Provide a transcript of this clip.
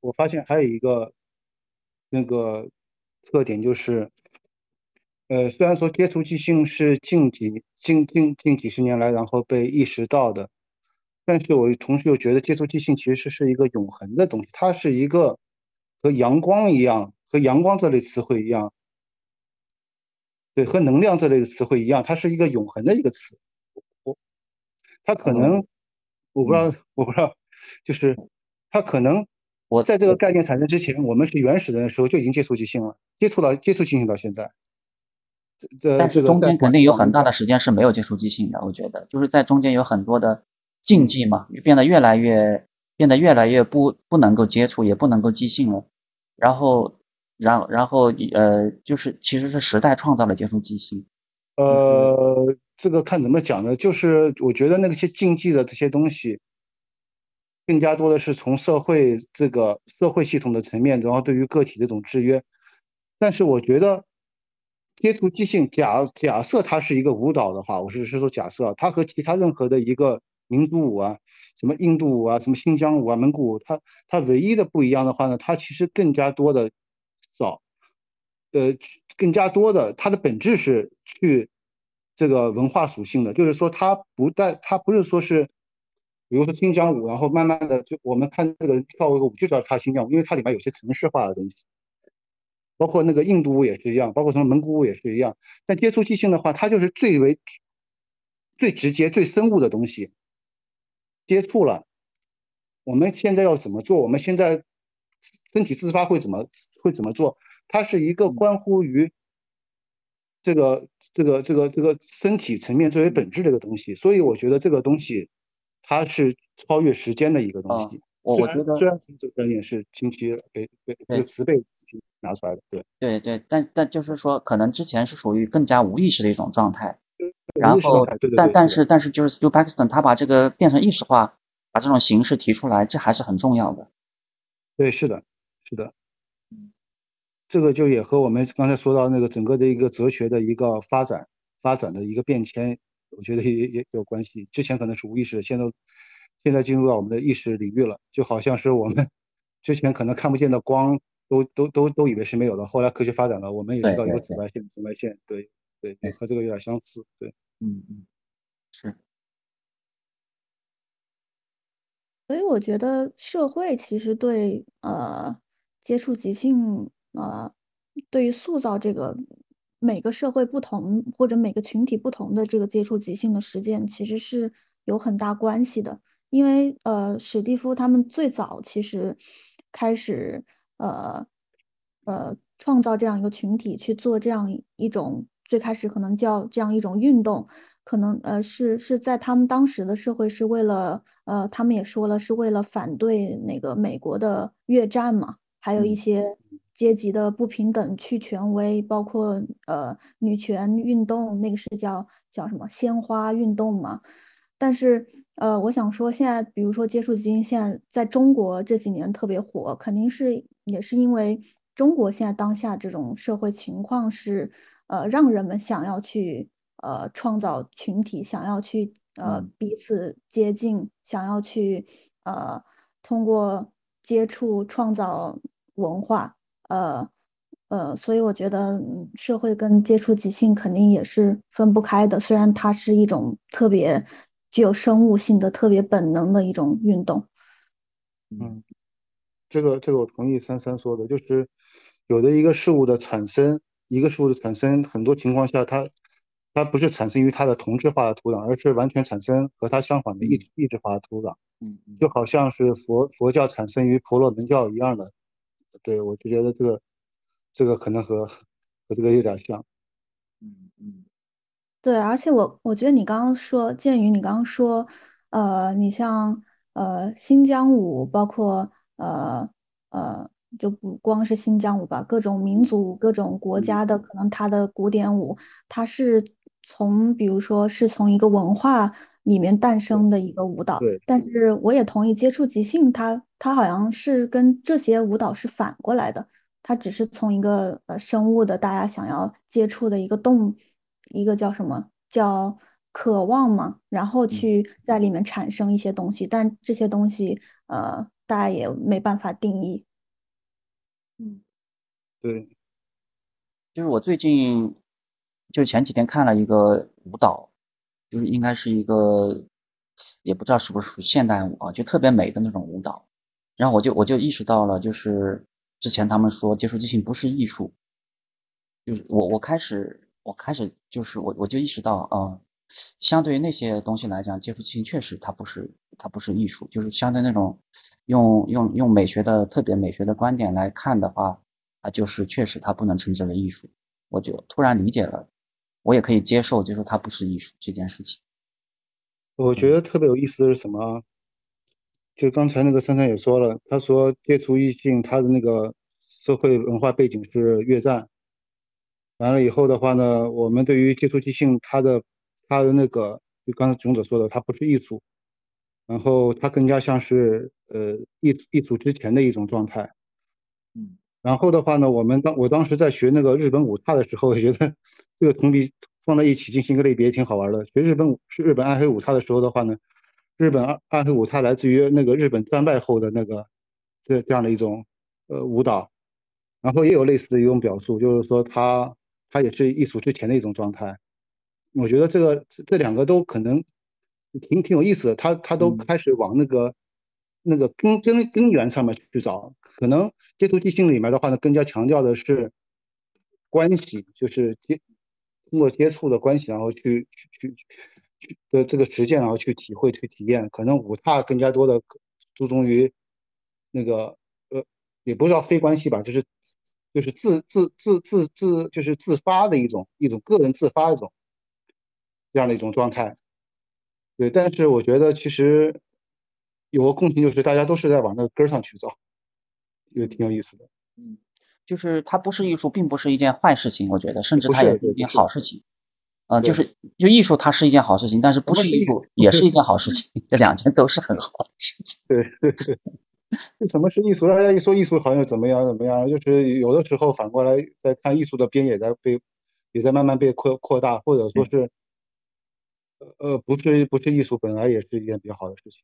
我发现还有一个那个特点就是，呃，虽然说接触即兴是近几近近近几十年来然后被意识到的，但是我同时又觉得接触即兴其实是一个永恒的东西，它是一个和阳光一样，和阳光这类词汇一样，对，和能量这类的词汇一样，它是一个永恒的一个词。我，它可能，我不知道，我不知道，就是它可能。我在这个概念产生之前，我们是原始人的时候就已经接触即兴了，接触到接触即兴到现在。这但是中间肯定有很大的时间是没有接触即兴的，我觉得就是在中间有很多的禁忌嘛，变得越来越变得越来越不不能够接触，也不能够即兴了。然后，然然后呃，就是其实是时代创造了接触即兴。呃，这个看怎么讲呢？就是我觉得那些禁忌的这些东西。更加多的是从社会这个社会系统的层面，然后对于个体的这种制约。但是我觉得接触即兴，假假设它是一个舞蹈的话，我是是说假设它和其他任何的一个民族舞啊，什么印度舞啊，什么新疆舞啊，蒙古舞，它它唯一的不一样的话呢，它其实更加多的少，呃，更加多的它的本质是去这个文化属性的，就是说它不带它不是说是。比如说新疆舞，然后慢慢的就我们看这个跳一个舞就知道它新疆舞，因为它里面有些城市化的东西，包括那个印度舞也是一样，包括什么蒙古舞也是一样。但接触即兴的话，它就是最为最直接、最生物的东西。接触了，我们现在要怎么做？我们现在身体自发会怎么会怎么做？它是一个关乎于这个这个这个这个身体层面最为本质的一个东西。所以我觉得这个东西。它是超越时间的一个东西。我我觉得虽然这个概念是近期被被这个词被拿出来的，对对对，但但就是说，可能之前是属于更加无意识的一种状态。然后，但但是但是就是 Stu Paxton 他把这个变成意识化，把这种形式提出来，这还是很重要的。对，是的，是的。嗯，这个就也和我们刚才说到那个整个的一个哲学的一个发展发展的一个变迁。我觉得也也有关系，之前可能是无意识，现在现在进入到我们的意识领域了，就好像是我们之前可能看不见的光，都都都都以为是没有的，后来科学发展了，我们也知道有紫外线，紫外线，对对，和这个有点相似，对，嗯嗯，是。所以我觉得社会其实对呃接触即兴呃，对于塑造这个。每个社会不同，或者每个群体不同的这个接触即兴的实践，其实是有很大关系的。因为呃，史蒂夫他们最早其实开始呃呃创造这样一个群体去做这样一种最开始可能叫这样一种运动，可能呃是是在他们当时的社会是为了呃他们也说了是为了反对那个美国的越战嘛，还有一些。阶级的不平等、去权威，包括呃女权运动，那个是叫叫什么鲜花运动嘛？但是呃，我想说，现在比如说接触基因，现在在中国这几年特别火，肯定是也是因为中国现在当下这种社会情况是呃让人们想要去呃创造群体，想要去呃彼此接近，想要去呃通过接触创造文化。呃呃，所以我觉得社会跟接触即兴肯定也是分不开的。虽然它是一种特别具有生物性的、特别本能的一种运动。嗯，这个这个我同意三三说的，就是有的一个事物的产生，一个事物的产生，很多情况下它它不是产生于它的同质化的土壤，而是完全产生和它相反的异异质化的土壤。嗯，就好像是佛佛教产生于婆罗门教一样的。对，我就觉得这个，这个可能和和这个有点像，嗯嗯，对，而且我我觉得你刚刚说，鉴于你刚刚说，呃，你像呃新疆舞，包括呃呃，就不光是新疆舞吧，各种民族、各种国家的可能它的古典舞，它是从比如说是从一个文化。里面诞生的一个舞蹈，但是我也同意接触即兴，它它好像是跟这些舞蹈是反过来的，它只是从一个呃生物的大家想要接触的一个动，一个叫什么叫渴望嘛，然后去在里面产生一些东西，但这些东西呃大家也没办法定义，嗯，对，就是我最近就前几天看了一个舞蹈，就是应该是一个也不知道是不是属于现代舞啊，就特别美的那种舞蹈。然后我就我就意识到了，就是之前他们说接触即兴不是艺术，就是我我开始我开始就是我我就意识到啊。相对于那些东西来讲，接触即兴确实它不是它不是艺术，就是相对那种用用用美学的特别美学的观点来看的话，啊，就是确实它不能称之为艺术。我就突然理解了，我也可以接受，就是它不是艺术这件事情。我觉得特别有意思的是什么？就刚才那个珊珊也说了，他说接触异性，他的那个社会文化背景是越战，完了以后的话呢，我们对于接触异性，他的他的那个，就刚才囧者说的，它不是艺术，然后它更加像是呃艺艺术之前的一种状态。嗯，然后的话呢，我们当我当时在学那个日本舞踏的时候，觉得这个同比放在一起进行一个类别挺好玩的。学日本舞是日本暗黑舞踏的时候的话呢，日本暗暗黑舞踏来自于那个日本战败后的那个这这样的一种呃舞蹈，然后也有类似的一种表述，就是说它它也是艺术之前的一种状态。我觉得这个这两个都可能挺挺有意思的，他他都开始往那个那个根根根源上面去找。可能接触即兴里面的话呢，更加强调的是关系，就是接通过接触的关系，然后去去去去的这个实践，然后去体会去体验。可能舞踏更加多的注重于那个呃，也不知道非关系吧，就是就是自自自自自就是自发的一种一种个人自发一种。这样的一种状态，对，但是我觉得其实有个共性，就是大家都是在往那个根上去找，也挺有意思的。嗯，就是它不是艺术，并不是一件坏事情，我觉得，甚至它也是一件好事情。啊，就是就艺术，它是一件好事情，但是不是艺术也是一件好事情，这两件都是很好的事情。对对对，什 么是艺术？大家一说艺术，好像怎么样怎么样，就是有的时候反过来在看艺术的边也在被也在慢慢被扩扩大，或者说是。呃，不是不是艺术，本来也是一件比较好的事情。